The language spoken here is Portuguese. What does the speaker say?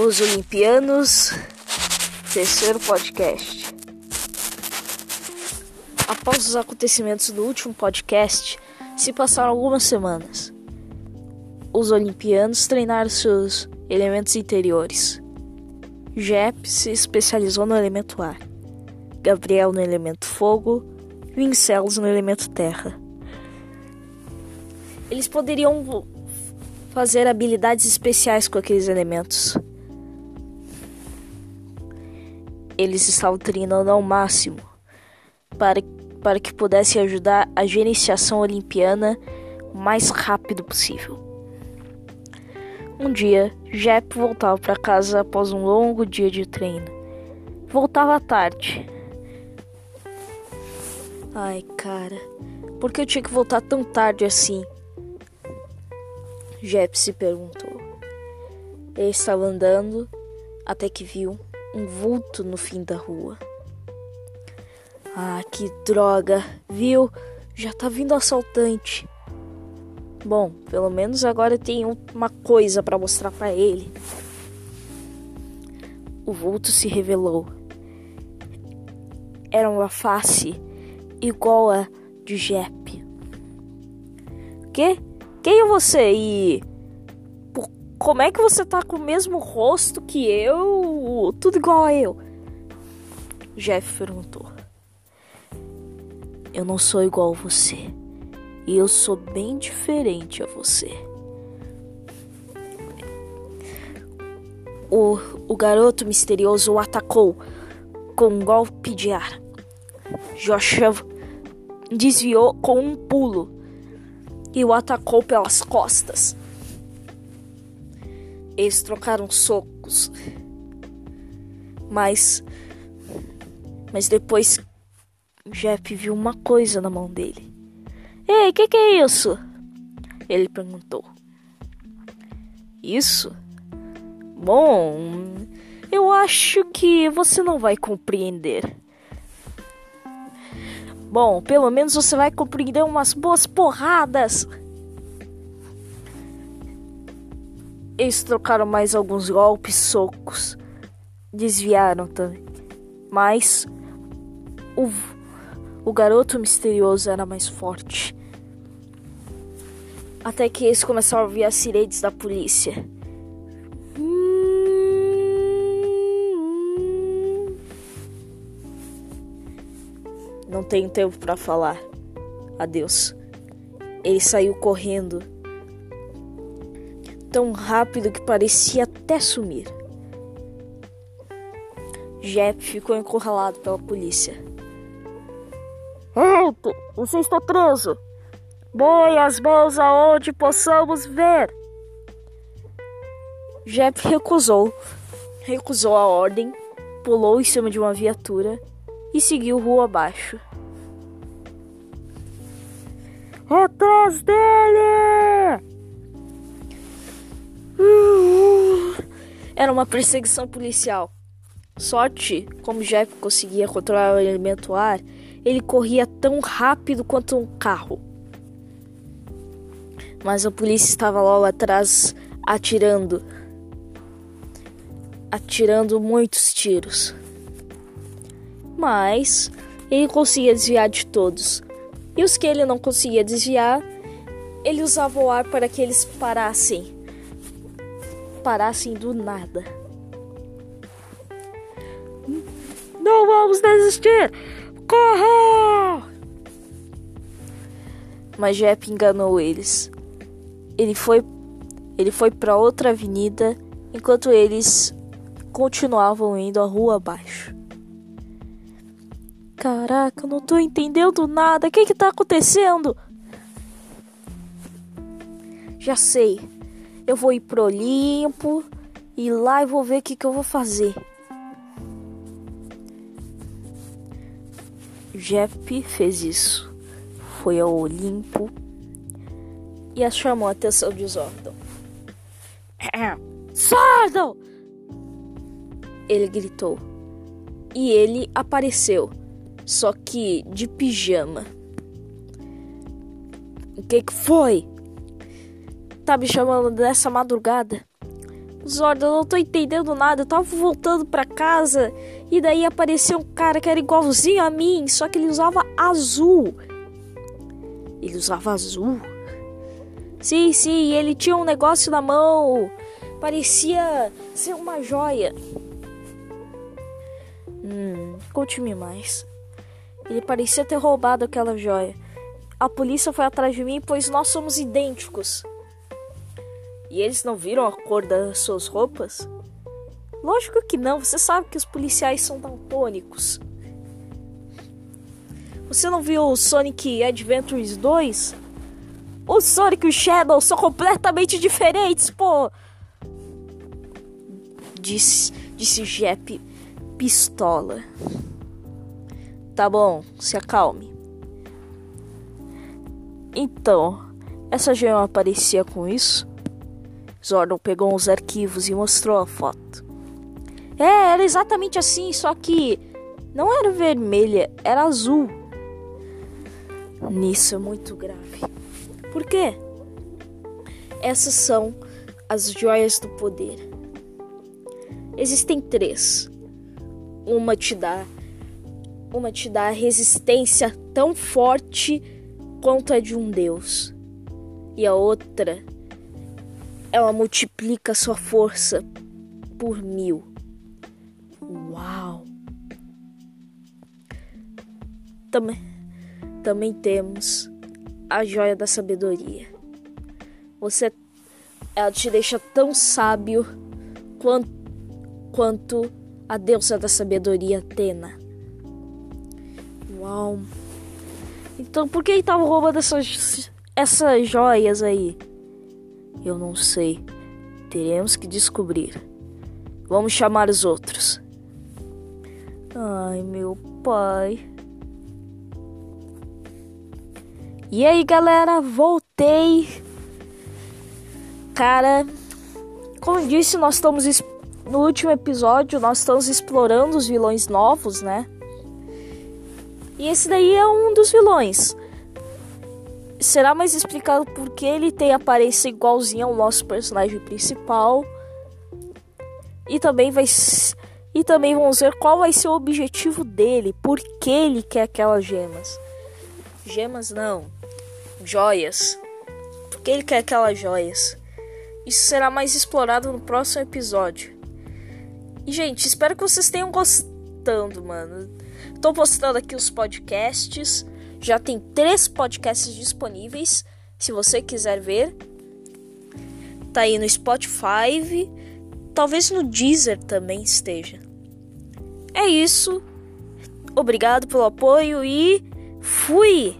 Os Olimpianos, terceiro podcast. Após os acontecimentos do último podcast, se passaram algumas semanas. Os Olimpianos treinaram seus elementos interiores. Jep se especializou no elemento ar, Gabriel no elemento fogo, Vincelos no elemento terra. Eles poderiam fazer habilidades especiais com aqueles elementos. Eles estavam treinando ao máximo para, para que pudessem ajudar a gerenciação olimpiana o mais rápido possível. Um dia, Jep voltava para casa após um longo dia de treino. Voltava tarde. Ai, cara, por que eu tinha que voltar tão tarde assim? Jep se perguntou. Ele estava andando até que viu um vulto no fim da rua. Ah, que droga! Viu? Já tá vindo assaltante. Bom, pelo menos agora eu tenho uma coisa para mostrar para ele. O vulto se revelou. Era uma face igual a de Jep. Que? Quem é você? E como é que você tá com o mesmo rosto que eu? Tudo igual a eu. Jeff perguntou. Eu não sou igual a você. E eu sou bem diferente a você. O, o garoto misterioso o atacou com um golpe de ar. Joshua desviou com um pulo e o atacou pelas costas. Eles trocaram socos. Mas. Mas depois. Jeff viu uma coisa na mão dele. Ei, que que é isso? Ele perguntou. Isso? Bom, eu acho que você não vai compreender. Bom, pelo menos você vai compreender umas boas porradas. Eles trocaram mais alguns golpes, socos. Desviaram também. Mas o, o garoto misterioso era mais forte. Até que eles começaram a ouvir as sirenes da polícia. Não tenho tempo para falar. Adeus. Ele saiu correndo tão rápido que parecia até sumir. Jeff ficou encurralado pela polícia. Alto! Você está preso! Boe as mãos aonde possamos ver! Jeff recusou. Recusou a ordem, pulou em cima de uma viatura e seguiu rua abaixo. Atrás dele! Era uma perseguição policial. Sorte, como Jeff conseguia controlar o elemento ar, ele corria tão rápido quanto um carro. Mas a polícia estava logo atrás, atirando. Atirando muitos tiros. Mas ele conseguia desviar de todos. E os que ele não conseguia desviar, ele usava o ar para que eles parassem parassem do nada. Não vamos desistir! Corra! Mas Jeff enganou eles. Ele foi ele foi para outra avenida enquanto eles continuavam indo a rua abaixo. Caraca, não tô entendendo nada. O que que tá acontecendo? Já sei. Eu vou ir pro Olimpo e lá eu vou ver o que, que eu vou fazer. Jeff fez isso. Foi ao Olimpo e a chamou a atenção de Zordon. Zordon! Ele gritou. E ele apareceu, só que de pijama. O que, que foi? Tá me chamando dessa madrugada? Zord, eu não tô entendendo nada. Eu tava voltando pra casa e daí apareceu um cara que era igualzinho a mim, só que ele usava azul. Ele usava azul? Sim, sim, ele tinha um negócio na mão. Parecia ser uma joia. Hum, conte-me mais. Ele parecia ter roubado aquela joia. A polícia foi atrás de mim, pois nós somos idênticos. E eles não viram a cor das suas roupas? Lógico que não, você sabe que os policiais são daltônicos. Você não viu o Sonic Adventures 2? O Sonic e o Shadow são completamente diferentes, pô! Disse, disse Jep pistola. Tá bom, se acalme. Então, essa gema aparecia com isso? Zordon pegou uns arquivos e mostrou a foto. É, era exatamente assim, só que não era vermelha, era azul. Nisso é muito grave. Por quê? Essas são as joias do poder. Existem três. Uma te dá uma te dá resistência tão forte quanto a de um deus. E a outra ela multiplica sua força por mil. Uau! Também, também temos a joia da sabedoria. Você, ela te deixa tão sábio quanto, quanto a deusa da sabedoria Atena. Uau! Então por que ele tava roubando essas, essas joias aí? Eu não sei. Teremos que descobrir. Vamos chamar os outros. Ai, meu pai. E aí, galera, voltei. Cara, como disse, nós estamos no último episódio, nós estamos explorando os vilões novos, né? E esse daí é um dos vilões será mais explicado porque ele tem aparência igualzinha ao nosso personagem principal. E também vai e também vamos ver qual vai ser o objetivo dele, por que ele quer aquelas gemas. Gemas não, joias. Por que ele quer aquelas joias? Isso será mais explorado no próximo episódio. E gente, espero que vocês tenham gostando, mano. Tô postando aqui os podcasts. Já tem três podcasts disponíveis, se você quiser ver. Tá aí no Spotify, talvez no Deezer também esteja. É isso. Obrigado pelo apoio e fui!